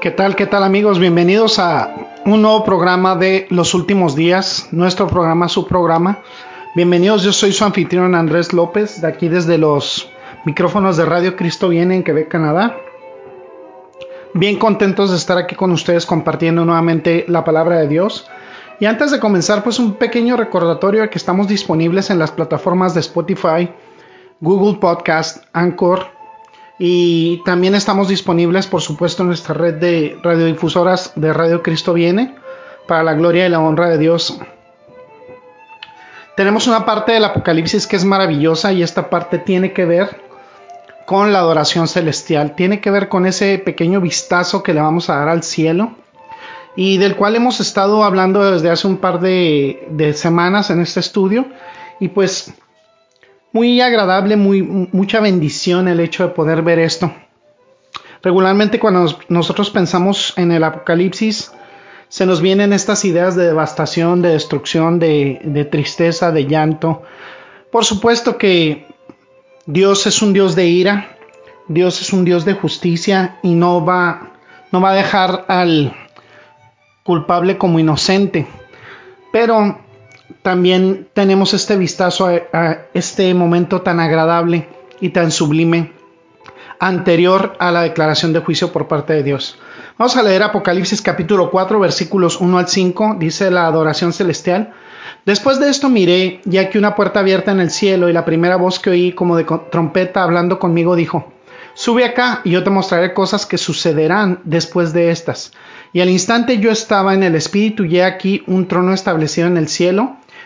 ¿Qué tal, qué tal amigos? Bienvenidos a un nuevo programa de Los Últimos Días, nuestro programa, su programa. Bienvenidos, yo soy su anfitrión Andrés López, de aquí desde los micrófonos de Radio Cristo Viene en Quebec, Canadá. Bien contentos de estar aquí con ustedes compartiendo nuevamente la palabra de Dios. Y antes de comenzar, pues un pequeño recordatorio de que estamos disponibles en las plataformas de Spotify, Google Podcast, Anchor, y también estamos disponibles, por supuesto, en nuestra red de radiodifusoras de Radio Cristo Viene, para la gloria y la honra de Dios. Tenemos una parte del Apocalipsis que es maravillosa y esta parte tiene que ver con la adoración celestial, tiene que ver con ese pequeño vistazo que le vamos a dar al cielo y del cual hemos estado hablando desde hace un par de, de semanas en este estudio. Y pues muy agradable, muy, mucha bendición el hecho de poder ver esto. Regularmente cuando nosotros pensamos en el Apocalipsis, se nos vienen estas ideas de devastación, de destrucción, de, de tristeza, de llanto. Por supuesto que Dios es un Dios de ira, Dios es un Dios de justicia y no va, no va a dejar al culpable como inocente. Pero también tenemos este vistazo a, este momento tan agradable y tan sublime anterior a la declaración de juicio por parte de Dios. Vamos a leer Apocalipsis capítulo 4 versículos 1 al 5, dice la adoración celestial. Después de esto miré, ya que una puerta abierta en el cielo y la primera voz que oí como de trompeta hablando conmigo dijo, Sube acá y yo te mostraré cosas que sucederán después de estas. Y al instante yo estaba en el espíritu y he aquí un trono establecido en el cielo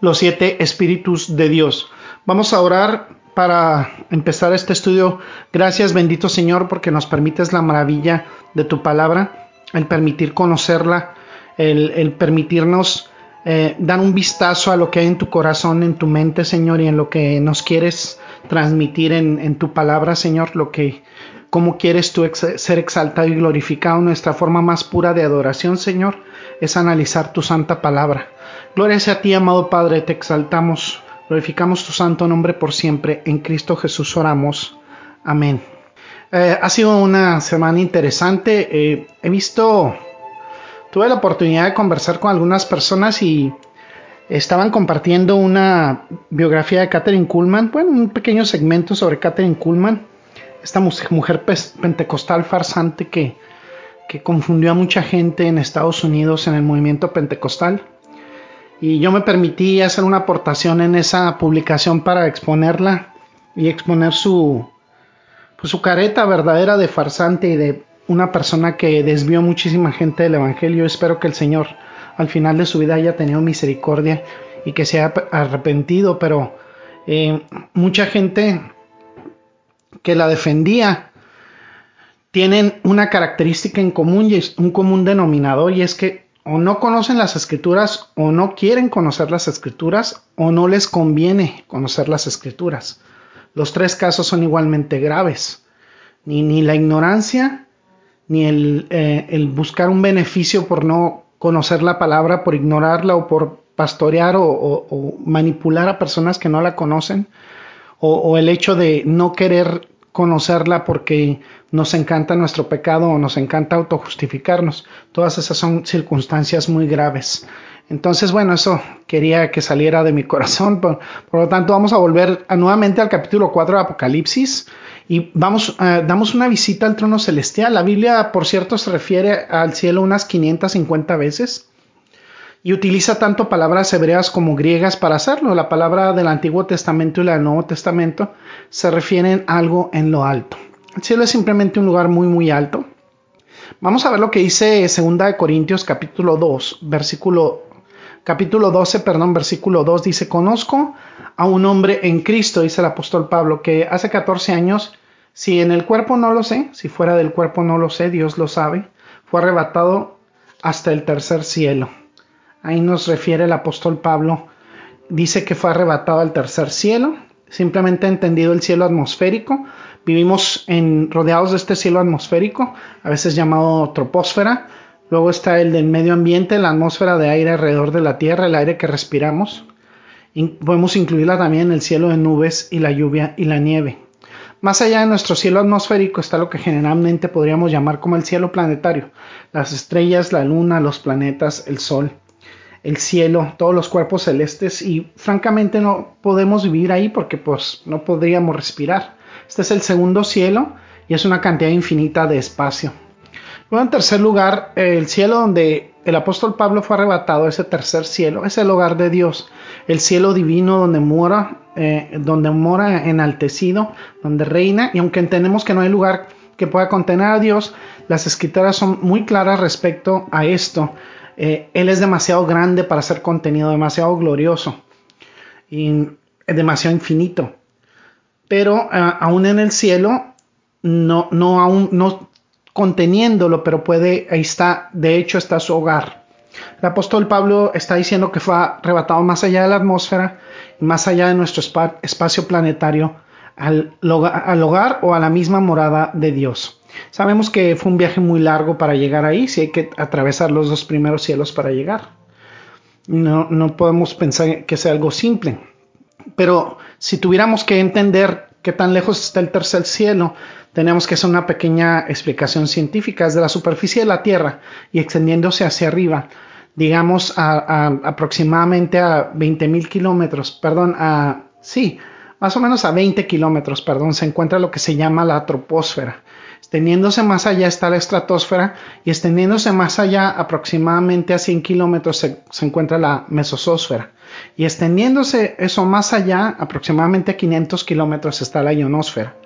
los siete espíritus de Dios. Vamos a orar para empezar este estudio. Gracias bendito Señor porque nos permites la maravilla de tu palabra, el permitir conocerla, el, permitirnos eh, dar un vistazo a lo que hay en tu corazón, en tu mente Señor y en lo que nos quieres transmitir en, tu palabra Señor, lo que cómo quieres tú ser exaltado y glorificado. Nuestra forma más pura de adoración, Señor, es analizar tu santa palabra. Gloria sea a ti, amado Padre, te exaltamos, glorificamos tu santo nombre por siempre. En Cristo Jesús oramos. Amén. Eh, ha sido una semana interesante. Eh, he visto, tuve la oportunidad de conversar con algunas personas y estaban compartiendo una biografía de Catherine Kuhlman, bueno, un pequeño segmento sobre Catherine Kuhlman, esta mujer pentecostal farsante que, que confundió a mucha gente en Estados Unidos en el movimiento pentecostal y yo me permití hacer una aportación en esa publicación para exponerla y exponer su pues su careta verdadera de farsante y de una persona que desvió muchísima gente del evangelio. Espero que el Señor al final de su vida haya tenido misericordia y que se haya arrepentido, pero eh, mucha gente que la defendía tienen una característica en común y es un común denominador y es que o no conocen las escrituras o no quieren conocer las escrituras o no les conviene conocer las escrituras. Los tres casos son igualmente graves. Ni, ni la ignorancia, ni el, eh, el, buscar un beneficio por no conocer la palabra, por ignorarla o por pastorear o, o, manipular a personas que no la conocen, o, o el hecho de no querer conocerla porque nos encanta nuestro pecado o nos encanta autojustificarnos. Todas esas son circunstancias muy graves. Entonces, bueno, eso quería que saliera de mi corazón. Por, lo tanto, vamos a volver nuevamente al capítulo 4 de Apocalipsis y vamos, uh, damos una visita al trono celestial. La Biblia, por cierto, se refiere al cielo unas 550 veces y utiliza tanto palabras hebreas como griegas para hacerlo. La palabra del Antiguo Testamento y la del Nuevo Testamento se refieren a algo en lo alto. El cielo es simplemente un lugar muy, muy alto. Vamos a ver lo que dice 2 Corintios capítulo 2, versículo capítulo 12, perdón, versículo 2 dice, "Conozco a un hombre en Cristo", dice el apóstol Pablo, que hace 14 años, si en el cuerpo no lo sé, si fuera del cuerpo no lo sé, Dios lo sabe, fue arrebatado hasta el tercer cielo. Ahí nos refiere el apóstol Pablo, dice que fue arrebatado al tercer cielo, simplemente entendido el cielo atmosférico, Vivimos en, rodeados de este cielo atmosférico, a veces llamado troposfera. Luego está el del medio ambiente, la atmósfera de aire alrededor de la Tierra, el aire que respiramos. podemos incluirla también en el cielo de nubes y la lluvia y la nieve. Más allá de nuestro cielo atmosférico está lo que generalmente podríamos llamar como el cielo planetario. Las estrellas, la luna, los planetas, el sol, el cielo, todos los cuerpos celestes y francamente no podemos vivir ahí porque pues no podríamos respirar. Este es el segundo cielo y es una cantidad infinita de espacio. Luego, en tercer lugar, el cielo donde el apóstol Pablo fue arrebatado, ese tercer cielo, es el hogar de Dios, el cielo divino donde mora, eh, donde mora enaltecido, donde reina, y aunque entendemos que no hay lugar que pueda contener a Dios, las escrituras son muy claras respecto a esto. Eh, él es demasiado grande para ser contenido, demasiado glorioso y demasiado infinito pero eh, aún en el cielo, no, no aún, no conteniéndolo, pero puede, ahí está, de hecho está su hogar. El apóstol Pablo está diciendo que fue arrebatado más allá de la atmósfera más allá de nuestro espacio planetario al hogar o a la misma morada de Dios. Sabemos que fue un viaje muy largo para llegar ahí, si hay que atravesar los dos primeros cielos para llegar. No, no podemos pensar que sea algo simple. Pero si tuviéramos que entender qué tan lejos está el tercer cielo, tenemos que hacer una pequeña explicación científica. Desde la superficie de la Tierra y extendiéndose hacia arriba, digamos a, aproximadamente a 20.000 kilómetros, perdón, a, sí, más o menos a 20 kilómetros, perdón, se encuentra lo que se llama la troposfera. Extendiéndose más allá está la estratosfera y extendiéndose más allá aproximadamente a 100 kilómetros se, encuentra la mesosósfera. Y extendiéndose eso más allá, aproximadamente a 500 kilómetros está la ionosfera.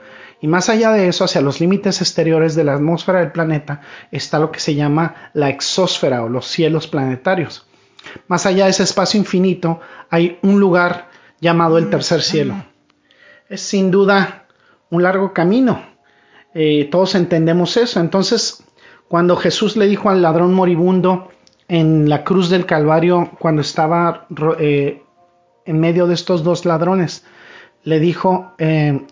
Y más allá de eso, hacia los límites exteriores de la atmósfera del planeta, está lo que se llama la exósfera o los cielos planetarios. Más allá de ese espacio infinito, hay un lugar llamado el tercer cielo. Es sin duda un largo camino, eh, todos entendemos eso. Entonces, cuando Jesús le dijo al ladrón moribundo en la cruz del Calvario, cuando estaba eh, en medio de estos dos ladrones, le dijo, eh,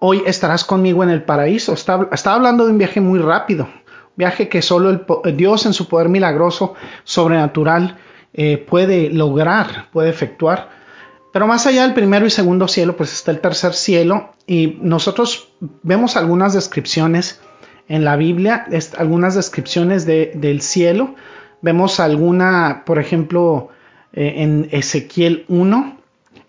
hoy estarás conmigo en el paraíso. Estaba, hablando de un viaje muy rápido, viaje que solo el, Dios en su poder milagroso, sobrenatural, puede lograr, puede efectuar. Pero más allá del primero y segundo cielo, pues está el tercer cielo y nosotros vemos algunas descripciones en la Biblia, algunas descripciones del cielo. Vemos alguna, por ejemplo, eh, en Ezequiel 1,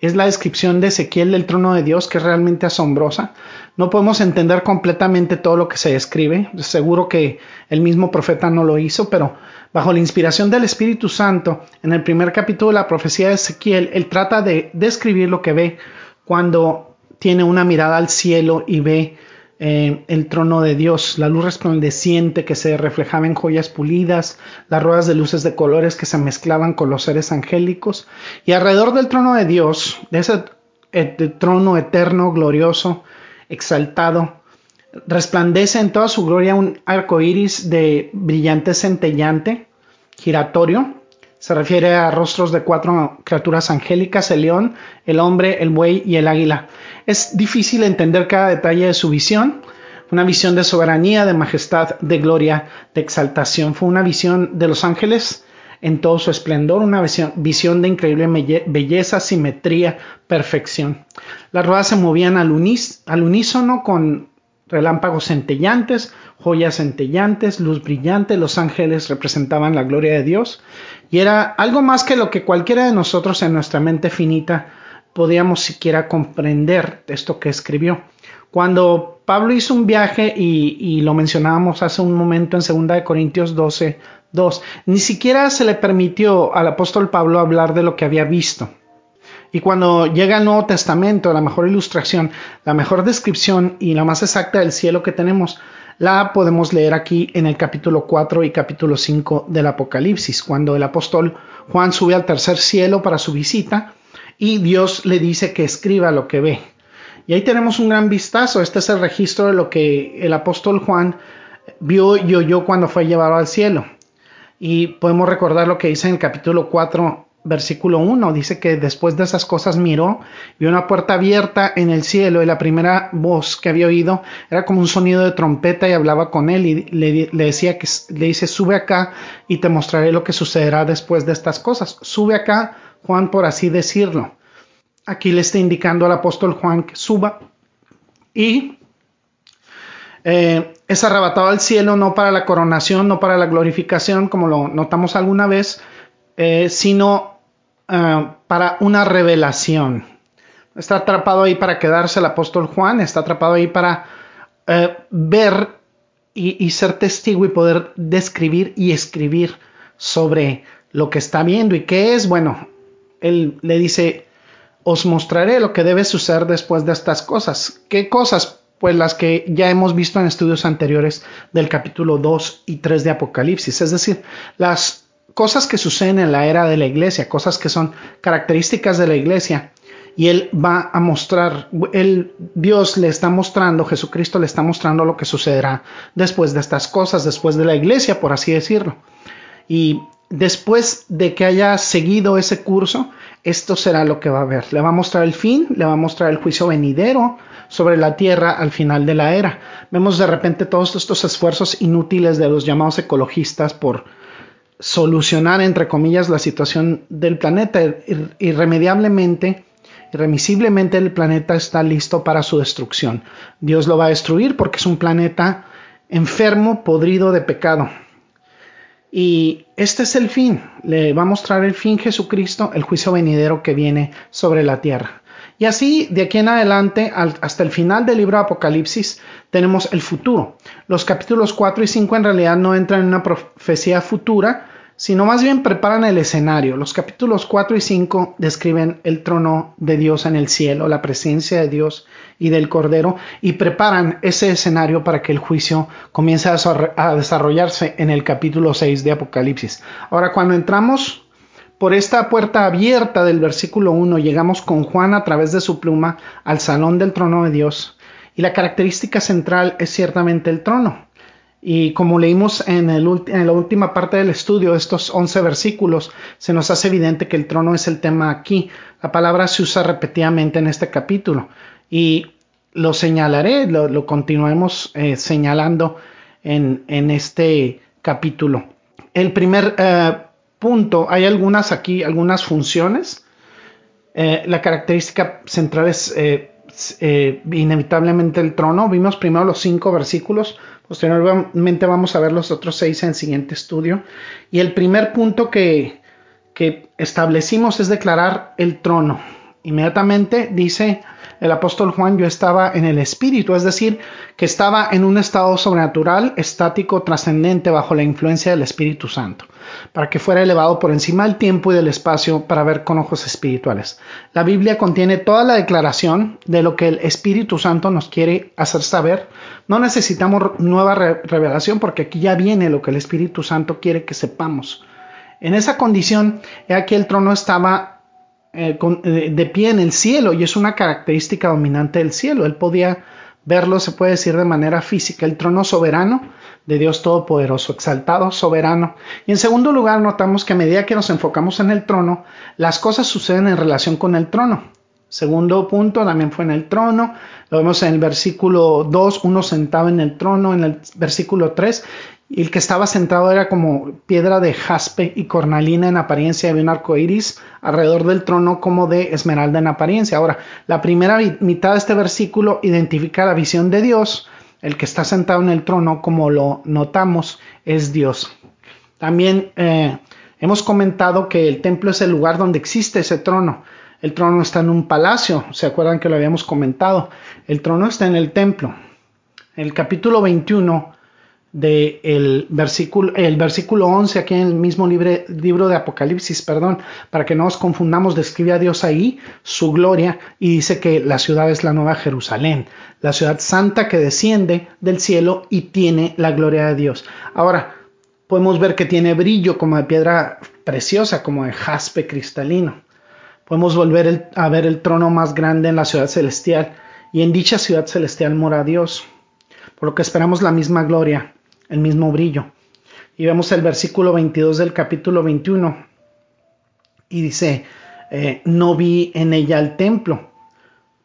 es la descripción de Ezequiel del trono de Dios que es realmente asombrosa. No podemos entender completamente todo lo que se describe. Seguro que el mismo profeta no lo hizo, pero bajo la inspiración del Espíritu Santo, en el primer capítulo de la profecía de Ezequiel, él trata de describir lo que ve cuando tiene una mirada al cielo y ve eh, el trono de Dios, la luz resplandeciente que se reflejaba en joyas pulidas, las ruedas de luces de colores que se mezclaban con los seres angélicos, y alrededor del trono de Dios, de ese eh, trono eterno, glorioso, exaltado, resplandece en toda su gloria un arco iris de brillante centellante, giratorio. Se refiere a rostros de cuatro criaturas angélicas: el león, el hombre, el buey y el águila. Es difícil entender cada detalle de su visión. Una visión de soberanía, de majestad, de gloria, de exaltación. Fue una visión de los ángeles en todo su esplendor, una visión, de increíble belleza, simetría, perfección. Las ruedas se movían al, unísono con relámpagos centellantes, joyas centellantes, luz brillante, los ángeles representaban la gloria de Dios y era algo más que lo que cualquiera de nosotros en nuestra mente finita podíamos siquiera comprender de esto que escribió. Cuando Pablo hizo un viaje y, lo mencionábamos hace un momento en 2 Corintios 12, 2, ni siquiera se le permitió al apóstol Pablo hablar de lo que había visto. Y cuando llega el Nuevo Testamento, la mejor ilustración, la mejor descripción y la más exacta del cielo que tenemos, la podemos leer aquí en el capítulo 4 y capítulo 5 del Apocalipsis, cuando el apóstol Juan sube al tercer cielo para su visita y Dios le dice que escriba lo que ve. Y ahí tenemos un gran vistazo. Este es el registro de lo que el apóstol Juan vio y oyó cuando fue llevado al cielo. Y podemos recordar lo que dice en el capítulo 4, versículo 1. Dice que después de esas cosas miró, vio una puerta abierta en el cielo y la primera voz que había oído era como un sonido de trompeta y hablaba con él y le, decía que le dice, sube acá y te mostraré lo que sucederá después de estas cosas. Sube acá, Juan, por así decirlo. Aquí le está indicando al apóstol Juan que suba y eh, es arrebatado al cielo no para la coronación, no para la glorificación, como lo notamos alguna vez, eh, sino eh, para una revelación. Está atrapado ahí para quedarse el apóstol Juan, está atrapado ahí para ver y, y ser testigo y poder describir y escribir sobre lo que está viendo y qué es. Bueno, él le dice, os mostraré lo que debe suceder después de estas cosas. ¿Qué cosas? Pues las que ya hemos visto en estudios anteriores del capítulo 2 y 3 de Apocalipsis, es decir, las cosas que suceden en la era de la iglesia, cosas que son características de la iglesia. Y él va a mostrar, el Dios le está mostrando, Jesucristo le está mostrando lo que sucederá después de estas cosas, después de la iglesia, por así decirlo. Y después de que haya seguido ese curso, esto será lo que va a ver. Le va a mostrar el fin, le va a mostrar el juicio venidero sobre la tierra al final de la era. Vemos de repente todos estos esfuerzos inútiles de los llamados ecologistas por solucionar, entre comillas, la situación del planeta. Irremediablemente, irremisiblemente el planeta está listo para su destrucción. Dios lo va a destruir porque es un planeta enfermo, podrido de pecado. Y este es el fin, le va a mostrar el fin Jesucristo, el juicio venidero que viene sobre la tierra. Y así, de aquí en adelante, hasta el final del libro de Apocalipsis, tenemos el futuro. Los capítulos 4 y 5 en realidad no entran en una profecía futura, sino más bien preparan el escenario. Los capítulos 4 y 5 describen el trono de Dios en el cielo, la presencia de Dios y del Cordero, y preparan ese escenario para que el juicio comience a desarrollarse en el capítulo 6 de Apocalipsis. Ahora, cuando entramos por esta puerta abierta del versículo 1, llegamos con Juan a través de su pluma al salón del trono de Dios, y la característica central es ciertamente el trono. Y como leímos en, la última parte del estudio, estos 11 versículos, se nos hace evidente que el trono es el tema aquí. La palabra se usa repetidamente en este capítulo. Y lo señalaré, lo, continuaremos eh, señalando en, este capítulo. El primer eh, punto, hay algunas aquí, algunas funciones. Eh, la característica central es inevitablemente el trono. Vimos primero los cinco versículos Posteriormente vamos a ver los otros seis en el siguiente estudio. Y el primer punto que establecimos es declarar el trono. Inmediatamente dice el apóstol Juan, yo estaba en el espíritu, es decir, que estaba en un estado sobrenatural, estático, trascendente, bajo la influencia del Espíritu Santo, para que fuera elevado por encima del tiempo y del espacio para ver con ojos espirituales. La Biblia contiene toda la declaración de lo que el Espíritu Santo nos quiere hacer saber. No necesitamos nueva revelación porque aquí ya viene lo que el Espíritu Santo quiere que sepamos. En esa condición, aquí el trono estaba eh, eh, de pie en el cielo y es una característica dominante del cielo. Él podía verlo, se puede decir de manera física, el trono soberano de Dios Todopoderoso, exaltado, soberano. Y en segundo lugar, notamos que a medida que nos enfocamos en el trono, las cosas suceden en relación con el trono. Segundo punto, también fue en el trono. Lo vemos en el versículo 2, uno sentado en el trono, en el versículo 3, y el que estaba sentado era como piedra de jaspe y cornalina en apariencia, de un arco iris alrededor del trono como de esmeralda en apariencia. Ahora, la primera mitad de este versículo identifica la visión de Dios, el que está sentado en el trono, como lo notamos, es Dios. También eh, hemos comentado que el templo es el lugar donde existe ese trono. El trono está en un palacio, ¿se acuerdan que lo habíamos comentado? El trono está en el templo. El capítulo 21 del versículo, el versículo 11 aquí en el mismo libro de Apocalipsis, perdón, para que no nos confundamos, describe a Dios ahí, su gloria, y dice que la ciudad es la nueva Jerusalén, la ciudad santa que desciende del cielo y tiene la gloria de Dios. Ahora, podemos ver que tiene brillo como de piedra preciosa, como de jaspe cristalino. Podemos volver a ver el trono más grande en la ciudad celestial, y en dicha ciudad celestial mora Dios, por lo que esperamos la misma gloria el mismo brillo. Y vemos el versículo 22 del capítulo 21 y dice, eh, no vi en ella el templo,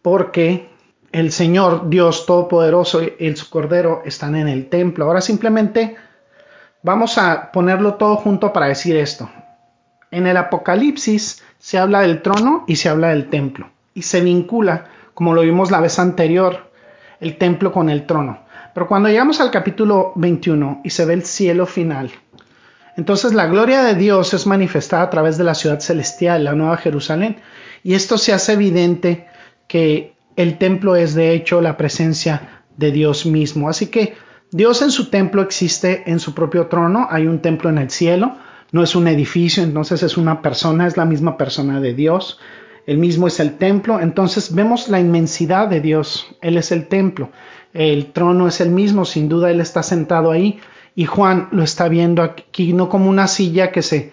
porque el Señor Dios Todopoderoso y el su Cordero están en el templo. Ahora simplemente vamos a ponerlo todo junto para decir esto. En el Apocalipsis se habla del trono y se habla del templo. Y se vincula, como lo vimos la vez anterior, el templo con el trono. Pero cuando llegamos al capítulo 21 y se ve el cielo final, entonces la gloria de Dios es manifestada a través de la ciudad celestial, la nueva Jerusalén, y esto se hace evidente que el templo es de hecho la presencia de Dios mismo. Así que Dios en su templo existe en su propio trono, hay un templo en el cielo, no es un edificio, entonces es una persona, es la misma persona de Dios, el mismo es el templo, entonces vemos la inmensidad de Dios, Él es el templo. El trono es el mismo, sin duda Él está sentado ahí y Juan lo está viendo aquí no como una silla que se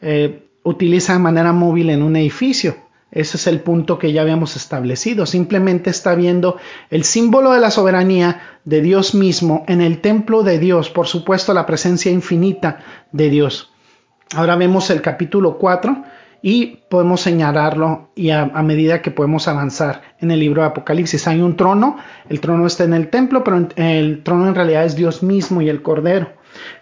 eh, utiliza de manera móvil en un edificio. Ese es el punto que ya habíamos establecido. Simplemente está viendo el símbolo de la soberanía de Dios mismo en el templo de Dios, por supuesto la presencia infinita de Dios. Ahora vemos el capítulo 4 y podemos señalarlo y a, medida que podemos avanzar en el libro de Apocalipsis. Hay un trono, el trono está en el templo, pero el trono en realidad es Dios mismo y el Cordero.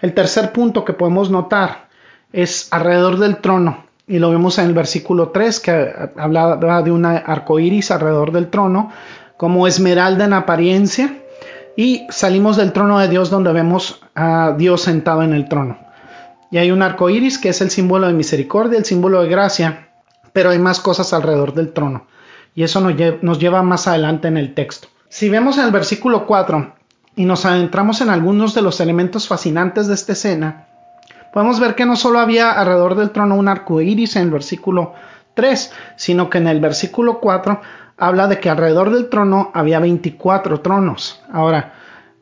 El tercer punto que podemos notar es alrededor del trono, y lo vemos en el versículo 3 que habla de un arco iris alrededor del trono, como esmeralda en apariencia, y salimos del trono de Dios donde vemos a Dios sentado en el trono. Y hay un arco iris que es el símbolo de misericordia, el símbolo de gracia, pero hay más cosas alrededor del trono. Y eso nos lleva, más adelante en el texto. Si vemos en el versículo 4 y nos adentramos en algunos de los elementos fascinantes de esta escena, podemos ver que no solo había alrededor del trono un arco iris en el versículo 3, sino que en el versículo 4 habla de que alrededor del trono había 24 tronos. Ahora,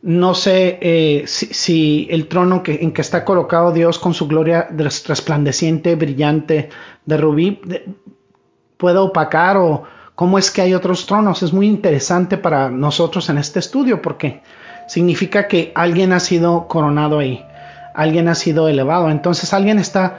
no sé eh, si, el trono en que está colocado Dios con su gloria resplandeciente, brillante, de rubí, puede opacar o cómo es que hay otros tronos. Es muy interesante para nosotros en este estudio porque significa que alguien ha sido coronado ahí, alguien ha sido elevado. Entonces alguien está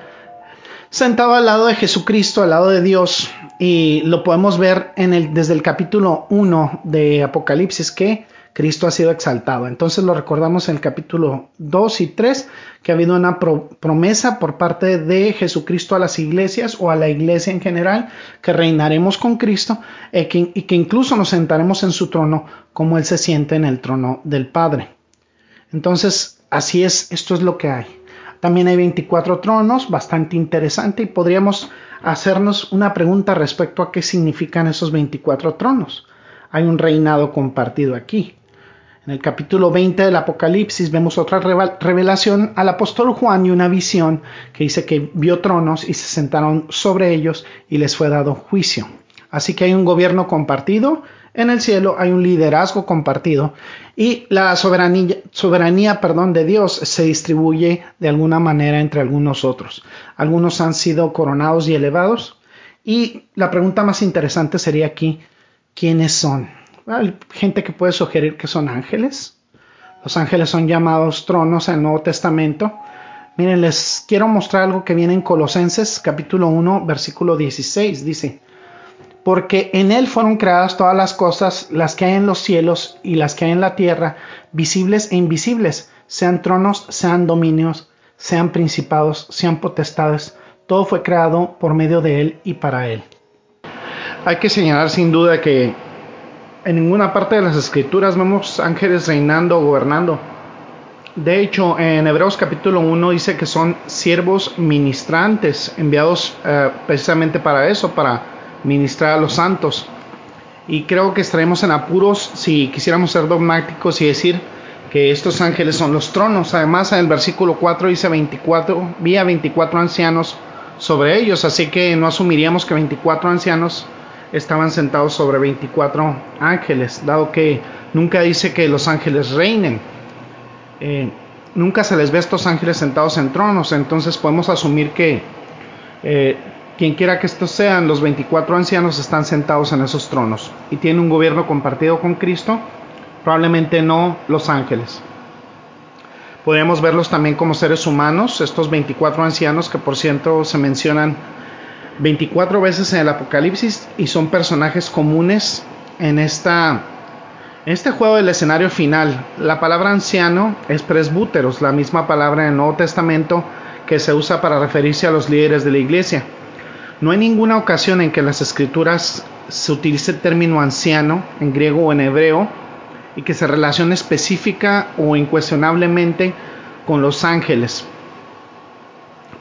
sentado al lado de Jesucristo, al lado de Dios, y lo podemos ver en el, desde el capítulo 1 de Apocalipsis que Cristo ha sido exaltado. Entonces lo recordamos en el capítulo 2 y 3, que ha habido una promesa por parte de Jesucristo a las iglesias o a la iglesia en general, que reinaremos con Cristo eh, y que incluso nos sentaremos en su trono como Él se siente en el trono del Padre. Entonces, así es, esto es lo que hay. También hay 24 tronos, bastante interesante, y podríamos hacernos una pregunta respecto a qué significan esos 24 tronos. Hay un reinado compartido aquí. En el capítulo 20 del Apocalipsis vemos otra revelación al apóstol Juan y una visión que dice que vio tronos y se sentaron sobre ellos y les fue dado juicio. Así que hay un gobierno compartido en el cielo, hay un liderazgo compartido y la soberanía, soberanía perdón, de Dios se distribuye de alguna manera entre algunos otros. Algunos han sido coronados y elevados y la pregunta más interesante sería aquí, ¿quiénes son? Hay gente que puede sugerir que son ángeles. Los ángeles son llamados tronos en el Nuevo Testamento. Miren, les quiero mostrar algo que viene en Colosenses capítulo 1, versículo 16. Dice, porque en Él fueron creadas todas las cosas, las que hay en los cielos y las que hay en la tierra, visibles e invisibles, sean tronos, sean dominios, sean principados, sean potestades. Todo fue creado por medio de Él y para Él. Hay que señalar sin duda que en ninguna parte de las escrituras vemos ángeles reinando o gobernando. De hecho, en Hebreos capítulo 1 dice que son siervos ministrantes, enviados eh, precisamente para eso, para ministrar a los santos. Y creo que estaremos en apuros si quisiéramos ser dogmáticos y decir que estos ángeles son los tronos. Además, en el versículo 4 dice 24, vi a 24 ancianos sobre ellos, así que no asumiríamos que 24 ancianos estaban sentados sobre 24 ángeles, dado que nunca dice que los ángeles reinen. Eh, nunca se les ve a estos ángeles sentados en tronos, entonces podemos asumir que eh, quien quiera que estos sean, los 24 ancianos están sentados en esos tronos y tienen un gobierno compartido con Cristo, probablemente no los ángeles. Podríamos verlos también como seres humanos, estos 24 ancianos que por cierto se mencionan 24 veces en el Apocalipsis y son personajes comunes en esta este juego del escenario final. La palabra anciano es presbúteros, la misma palabra en el Nuevo Testamento que se usa para referirse a los líderes de la iglesia. No hay ninguna ocasión en que las escrituras se utilice el término anciano en griego o en hebreo y que se relacione específica o incuestionablemente con los ángeles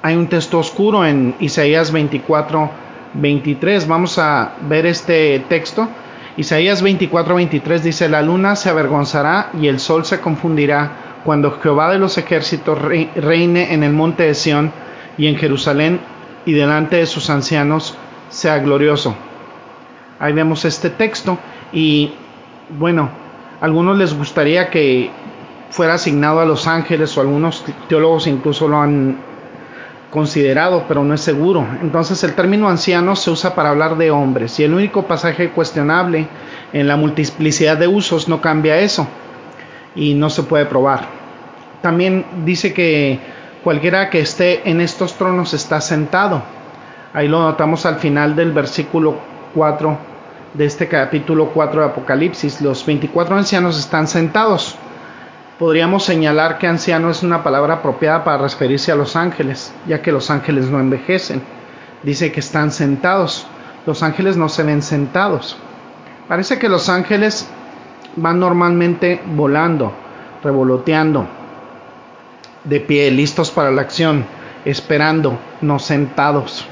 hay un texto oscuro en Isaías 24, 23. Vamos a ver este texto. Isaías 24, 23 dice, la luna se avergonzará y el sol se confundirá cuando Jehová de los ejércitos reine en el monte de Sión y en Jerusalén y delante de sus ancianos sea glorioso. Ahí vemos este texto y bueno, algunos les gustaría que fuera asignado a los ángeles o algunos teólogos incluso lo han considerado, pero no es seguro. Entonces el término anciano se usa para hablar de hombres y el único pasaje cuestionable en la multiplicidad de usos no cambia eso y no se puede probar. También dice que cualquiera que esté en estos tronos está sentado. Ahí lo notamos al final del versículo 4 de este capítulo 4 de Apocalipsis. Los 24 ancianos están sentados podríamos señalar que anciano es una palabra apropiada para referirse a los ángeles, ya que los ángeles no envejecen. Dice que están sentados. Los ángeles no se ven sentados. Parece que los ángeles van normalmente volando, revoloteando, de pie, listos para la acción, esperando, no sentados.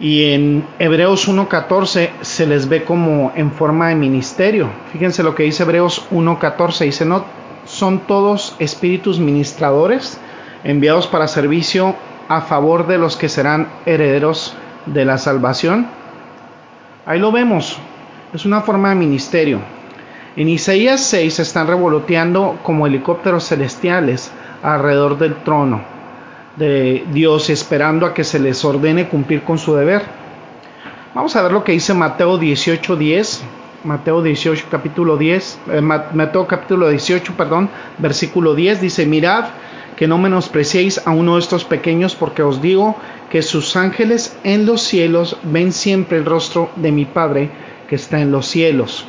Y en Hebreos 1.14 se les ve como en forma de ministerio. Fíjense lo que dice Hebreos 1.14. Dice, no, son todos espíritus ministradores enviados para servicio a favor de los que serán herederos de la salvación. Ahí lo vemos, es una forma de ministerio. En Isaías 6 están revoloteando como helicópteros celestiales alrededor del trono de Dios, esperando a que se les ordene cumplir con su deber. Vamos a ver lo que dice Mateo 18:10. Mateo 18, capítulo 10, eh, Mateo capítulo 18, perdón, versículo 10 dice, mirad que no menospreciéis a uno de estos pequeños, porque os digo que sus ángeles en los cielos ven siempre el rostro de mi Padre que está en los cielos.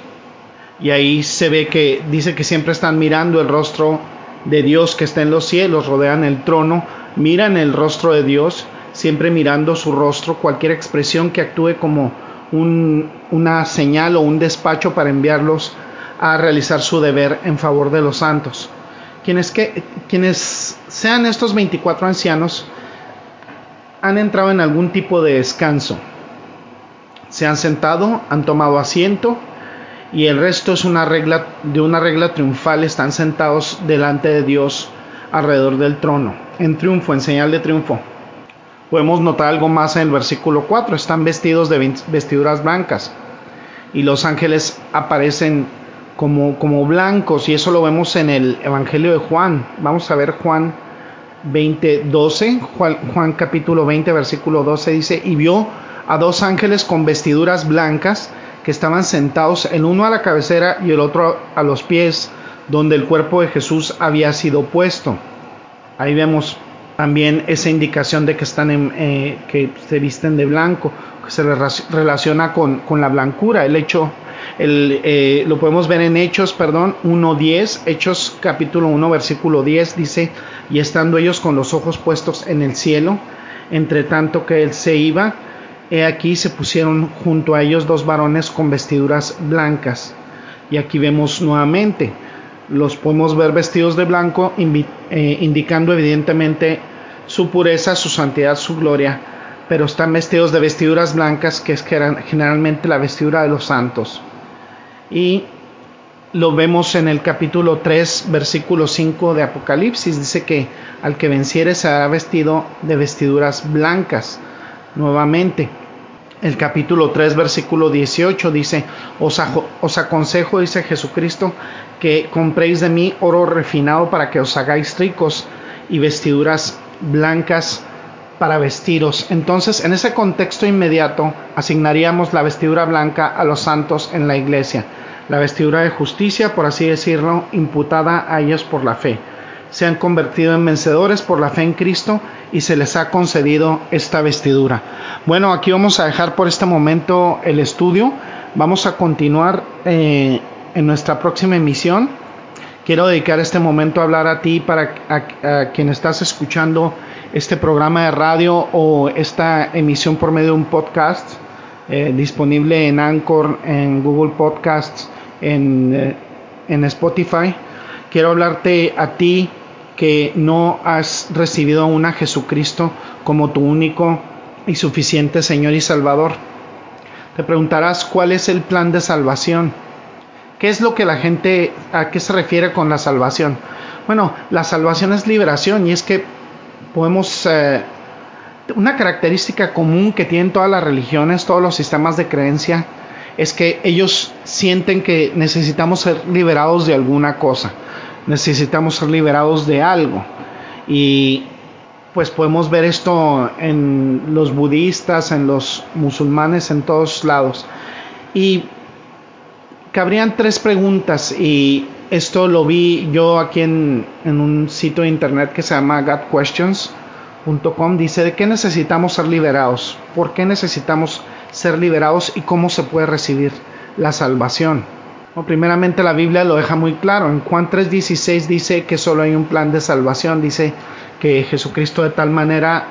Y ahí se ve que dice que siempre están mirando el rostro de Dios que está en los cielos, rodean el trono, miran el rostro de Dios, siempre mirando su rostro, cualquier expresión que actúe como una señal o un despacho para enviarlos a realizar su deber en favor de los santos. Quienes, que, quienes sean estos 24 ancianos han entrado en algún tipo de descanso. Se han sentado, han tomado asiento y el resto es una regla de una regla triunfal, están sentados delante de Dios alrededor del trono, en triunfo, en señal de triunfo podemos notar algo más en el versículo 4. Están vestidos de vestiduras blancas y los ángeles aparecen como, como blancos y eso lo vemos en el Evangelio de Juan. Vamos a ver Juan 20, 12. Juan, Juan capítulo 20, versículo 12 dice, y vio a dos ángeles con vestiduras blancas que estaban sentados, el uno a la cabecera y el otro a los pies, donde el cuerpo de Jesús había sido puesto. Ahí vemos también esa indicación de que están en, eh, que se visten de blanco, que se relaciona con, la blancura. El hecho, el, eh, lo podemos ver en Hechos, perdón, 1.10, Hechos capítulo 1, versículo 10, dice, y estando ellos con los ojos puestos en el cielo, entre tanto que él se iba, he aquí se pusieron junto a ellos dos varones con vestiduras blancas. Y aquí vemos nuevamente, los podemos ver vestidos de blanco, eh, indicando evidentemente su pureza, su santidad, su gloria, pero están vestidos de vestiduras blancas, que es generalmente la vestidura de los santos. Y lo vemos en el capítulo 3, versículo 5 de Apocalipsis. Dice que al que venciere será vestido de vestiduras blancas. Nuevamente, el capítulo 3, versículo 18 dice, os, os, aconsejo, dice Jesucristo, que compréis de mí oro refinado para que os hagáis ricos y vestiduras blancas para vestiros. Entonces, en ese contexto inmediato, asignaríamos la vestidura blanca a los santos en la iglesia la vestidura de justicia, por así decirlo, imputada a ellos por la fe. Se han convertido en vencedores por la fe en Cristo y se les ha concedido esta vestidura. Bueno, aquí vamos a dejar por este momento el estudio. Vamos a continuar eh, en nuestra próxima emisión. Quiero dedicar este momento a hablar a ti para a, quien estás escuchando este programa de radio o esta emisión por medio de un podcast eh, disponible en Anchor, en Google Podcasts eh, en, Spotify, quiero hablarte a ti que no has recibido aún a Jesucristo como tu único y suficiente Señor y Salvador. Te preguntarás cuál es el plan de salvación. ¿Qué es lo que la gente, a qué se refiere con la salvación? Bueno, la salvación es liberación y es que podemos, eh, una característica común que tienen todas las religiones, todos los sistemas de creencia, es que ellos sienten que necesitamos ser liberados de alguna cosa, necesitamos ser liberados de algo. Y pues podemos ver esto en los budistas, en los musulmanes, en todos lados. Y cabrían tres preguntas y esto lo vi yo aquí en, en un sitio de internet que se llama godquestions.com. Dice, ¿de qué necesitamos ser liberados? ¿Por qué necesitamos ser liberados y cómo se puede recibir la salvación. Primeramente la Biblia lo deja muy claro. En Juan 3:16 dice que solo hay un plan de salvación. Dice que Jesucristo de tal manera,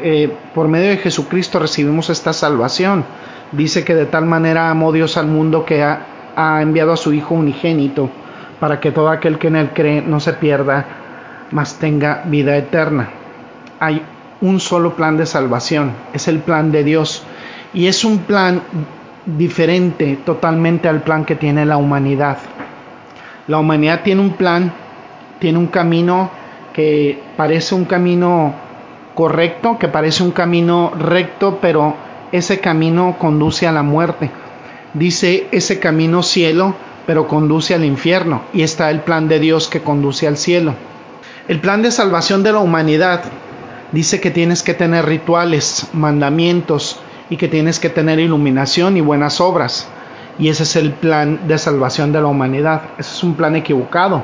eh, por medio de Jesucristo recibimos esta salvación. Dice que de tal manera amó Dios al mundo que ha enviado a su Hijo unigénito para que todo aquel que en él cree no se pierda, mas tenga vida eterna. Hay un solo plan de salvación, es el plan de Dios y es un plan diferente totalmente al plan que tiene la humanidad. La humanidad tiene un plan, tiene un camino que parece un camino correcto, que parece un camino recto, pero ese camino conduce a la muerte. Dice ese camino cielo, pero conduce al infierno. Y está el plan de Dios que conduce al cielo. El plan de salvación de la humanidad dice que tienes que tener rituales, mandamientos, y que tienes que tener iluminación y buenas obras. Y ese es el plan de salvación de la humanidad. Ese es un plan equivocado.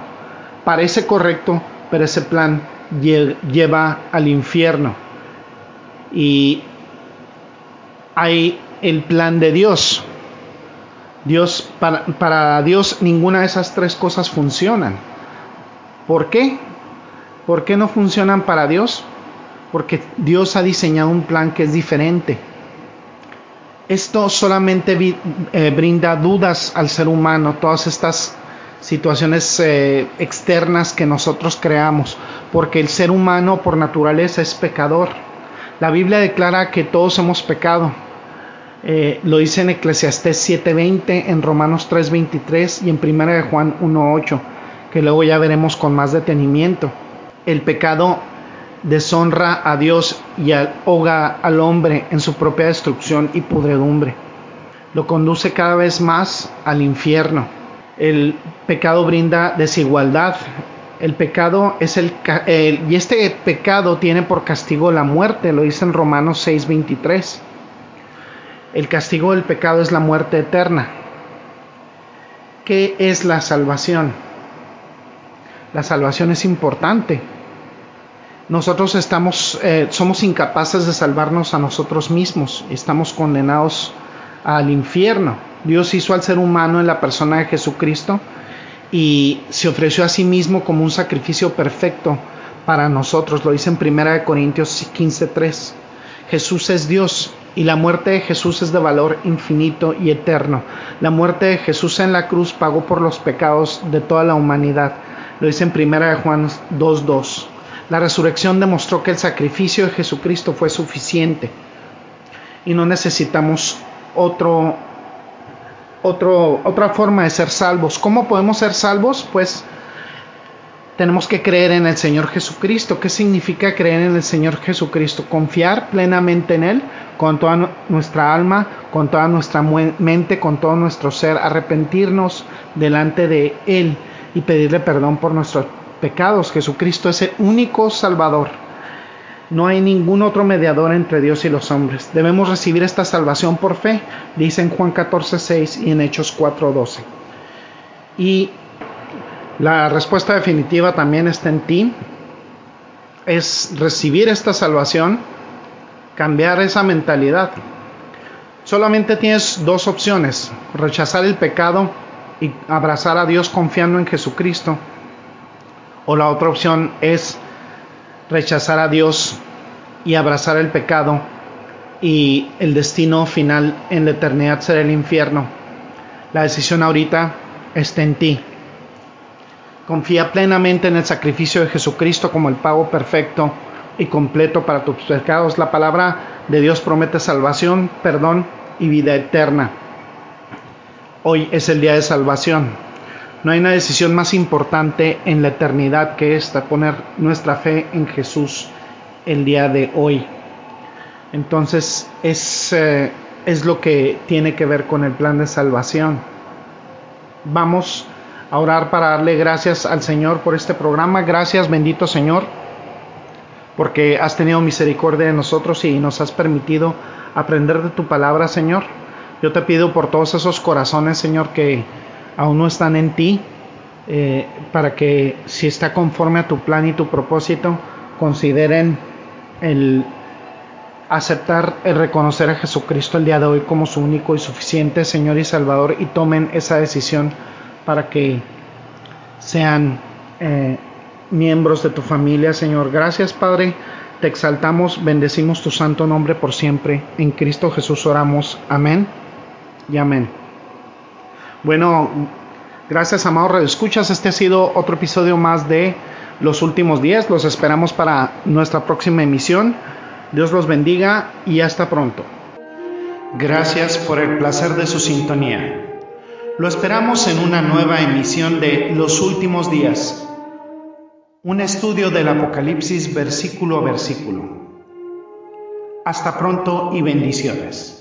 Parece correcto, pero ese plan lleva al infierno. Y hay el plan de Dios. Dios para, para Dios ninguna de esas tres cosas funcionan. ¿Por qué? ¿Por qué no funcionan para Dios? Porque Dios ha diseñado un plan que es diferente esto solamente eh, brinda dudas al ser humano, todas estas situaciones eh, externas que nosotros creamos, porque el ser humano por naturaleza es pecador. La Biblia declara que todos hemos pecado. Eh, lo dice en Eclesiastés 7:20, en Romanos 3:23 y en 1 de Juan 1:8, que luego ya veremos con más detenimiento. El pecado deshonra a Dios y ahoga al hombre en su propia destrucción y pudredumbre. Lo conduce cada vez más al infierno. El pecado brinda desigualdad. El pecado es el, y este pecado tiene por castigo la muerte, lo dice en Romanos 6:23. El castigo del pecado es la muerte eterna. ¿Qué es la salvación? La salvación es importante nosotros estamos, eh, somos incapaces de salvarnos a nosotros mismos, estamos condenados al infierno. Dios hizo al ser humano en la persona de Jesucristo y se ofreció a sí mismo como un sacrificio perfecto para nosotros. Lo dice en 1 Corintios 15:3. Jesús es Dios y la muerte de Jesús es de valor infinito y eterno. La muerte de Jesús en la cruz pagó por los pecados de toda la humanidad. Lo dice en 1 Juan 2.2. La resurrección demostró que el sacrificio de Jesucristo fue suficiente y no necesitamos otro, otra forma de ser salvos. ¿Cómo podemos ser salvos? Pues tenemos que creer en el Señor Jesucristo. ¿Qué significa creer en el Señor Jesucristo? Confiar plenamente en Él con toda nuestra alma, con toda nuestra mente, con todo nuestro ser, arrepentirnos delante de Él y pedirle perdón por nuestros pecados. Jesucristo es el único Salvador. No hay ningún otro mediador entre Dios y los hombres. Debemos recibir esta salvación por fe, dice en Juan 14:6 y en Hechos 4:12. Y la respuesta definitiva también está en ti. Es recibir esta salvación, cambiar esa mentalidad. Solamente tienes dos opciones, rechazar el pecado y abrazar a Dios confiando en Jesucristo. O la otra opción es rechazar a Dios y abrazar el pecado y el destino final en la eternidad será el infierno. La decisión ahorita está en ti. Confía plenamente en el sacrificio de Jesucristo como el pago perfecto y completo para tus pecados. La palabra de Dios promete salvación, perdón y vida eterna. Hoy es el día de salvación. No hay una decisión más importante en la eternidad que esta, poner nuestra fe en Jesús el día de hoy. Entonces es, eh, es lo que tiene que ver con el plan de salvación. Vamos a orar para darle gracias al Señor por este programa. Gracias, bendito Señor, porque has tenido misericordia de nosotros y nos has permitido aprender de tu palabra, Señor. Yo te pido por todos esos corazones, Señor, que aún no están en ti, eh, para que si está conforme a tu plan y tu propósito, consideren el aceptar, el reconocer a Jesucristo el día de hoy como su único y suficiente Señor y Salvador y tomen esa decisión para que sean eh, miembros de tu familia, Señor. Gracias, Padre. Te exaltamos, bendecimos tu santo nombre por siempre. En Cristo Jesús oramos. Amén y amén. Bueno, gracias, amados Escuchas. Este ha sido otro episodio más de Los Últimos Días. Los esperamos para nuestra próxima emisión. Dios los bendiga y hasta pronto. Gracias por el placer de su sintonía. Lo esperamos en una nueva emisión de Los Últimos Días, un estudio del Apocalipsis versículo a versículo. Hasta pronto y bendiciones.